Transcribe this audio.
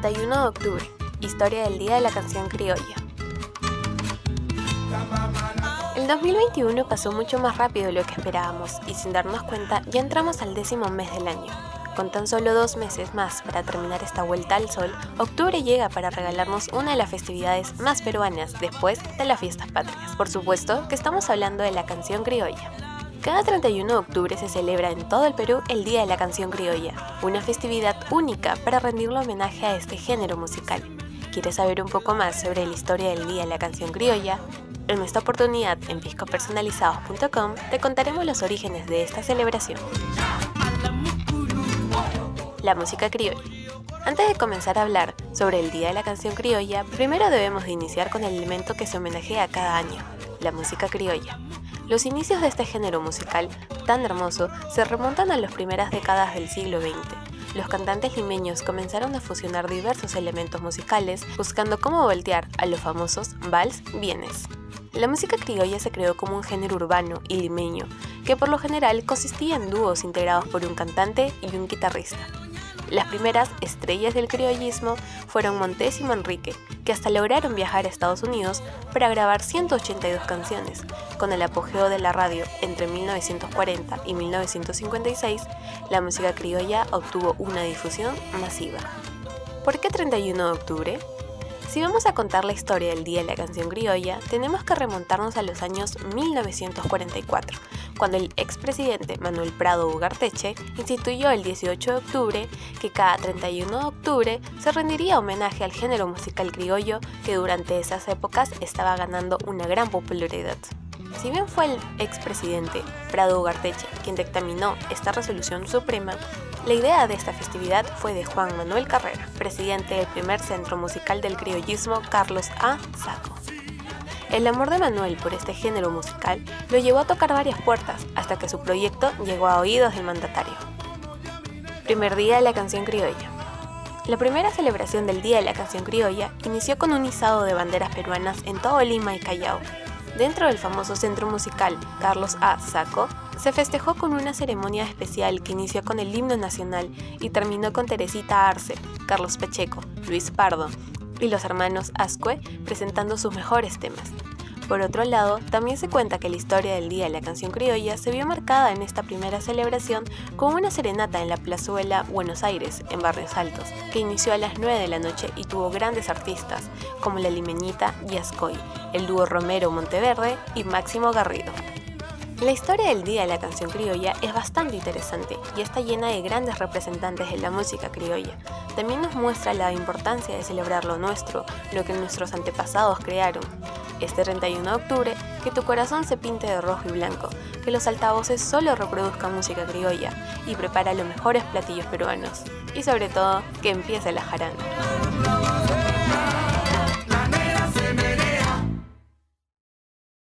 31 de octubre, historia del Día de la Canción Criolla. El 2021 pasó mucho más rápido de lo que esperábamos y sin darnos cuenta ya entramos al décimo mes del año. Con tan solo dos meses más para terminar esta vuelta al sol, octubre llega para regalarnos una de las festividades más peruanas después de las fiestas patrias. Por supuesto que estamos hablando de la canción criolla. Cada 31 de octubre se celebra en todo el Perú el Día de la Canción Criolla, una festividad única para rendirle homenaje a este género musical. ¿Quieres saber un poco más sobre la historia del Día de la Canción Criolla? En esta oportunidad, en piscopersonalizados.com, te contaremos los orígenes de esta celebración. La música criolla. Antes de comenzar a hablar sobre el Día de la Canción Criolla, primero debemos de iniciar con el elemento que se homenajea cada año, la música criolla. Los inicios de este género musical tan hermoso se remontan a las primeras décadas del siglo XX. Los cantantes limeños comenzaron a fusionar diversos elementos musicales buscando cómo voltear a los famosos vals bienes. La música criolla se creó como un género urbano y limeño, que por lo general consistía en dúos integrados por un cantante y un guitarrista. Las primeras estrellas del criollismo fueron Montes y Manrique, que hasta lograron viajar a Estados Unidos para grabar 182 canciones. Con el apogeo de la radio entre 1940 y 1956, la música criolla obtuvo una difusión masiva. ¿Por qué 31 de octubre? Si vamos a contar la historia del Día de la Canción Criolla, tenemos que remontarnos a los años 1944, cuando el expresidente Manuel Prado Ugarteche instituyó el 18 de octubre que cada 31 de octubre se rendiría homenaje al género musical criollo que durante esas épocas estaba ganando una gran popularidad. Si bien fue el expresidente Prado Ugarteche quien dictaminó esta resolución suprema, la idea de esta festividad fue de Juan Manuel Carrera, presidente del primer centro musical del criollismo Carlos A. Saco. El amor de Manuel por este género musical lo llevó a tocar varias puertas hasta que su proyecto llegó a oídos del mandatario. Primer día de la canción criolla. La primera celebración del Día de la Canción Criolla inició con un izado de banderas peruanas en todo Lima y Callao, Dentro del famoso centro musical Carlos A. Saco, se festejó con una ceremonia especial que inició con el himno nacional y terminó con Teresita Arce, Carlos Pacheco, Luis Pardo y los hermanos Ascue presentando sus mejores temas. Por otro lado, también se cuenta que la historia del Día de la Canción Criolla se vio marcada en esta primera celebración con una serenata en la plazuela Buenos Aires, en Barrios Altos, que inició a las 9 de la noche y tuvo grandes artistas como la limeñita Ascoy, el dúo Romero Monteverde y Máximo Garrido. La historia del Día de la Canción Criolla es bastante interesante y está llena de grandes representantes de la música criolla. También nos muestra la importancia de celebrar lo nuestro, lo que nuestros antepasados crearon. Este 31 de octubre, que tu corazón se pinte de rojo y blanco, que los altavoces solo reproduzcan música criolla y prepara los mejores platillos peruanos. Y sobre todo, que empiece la jarana.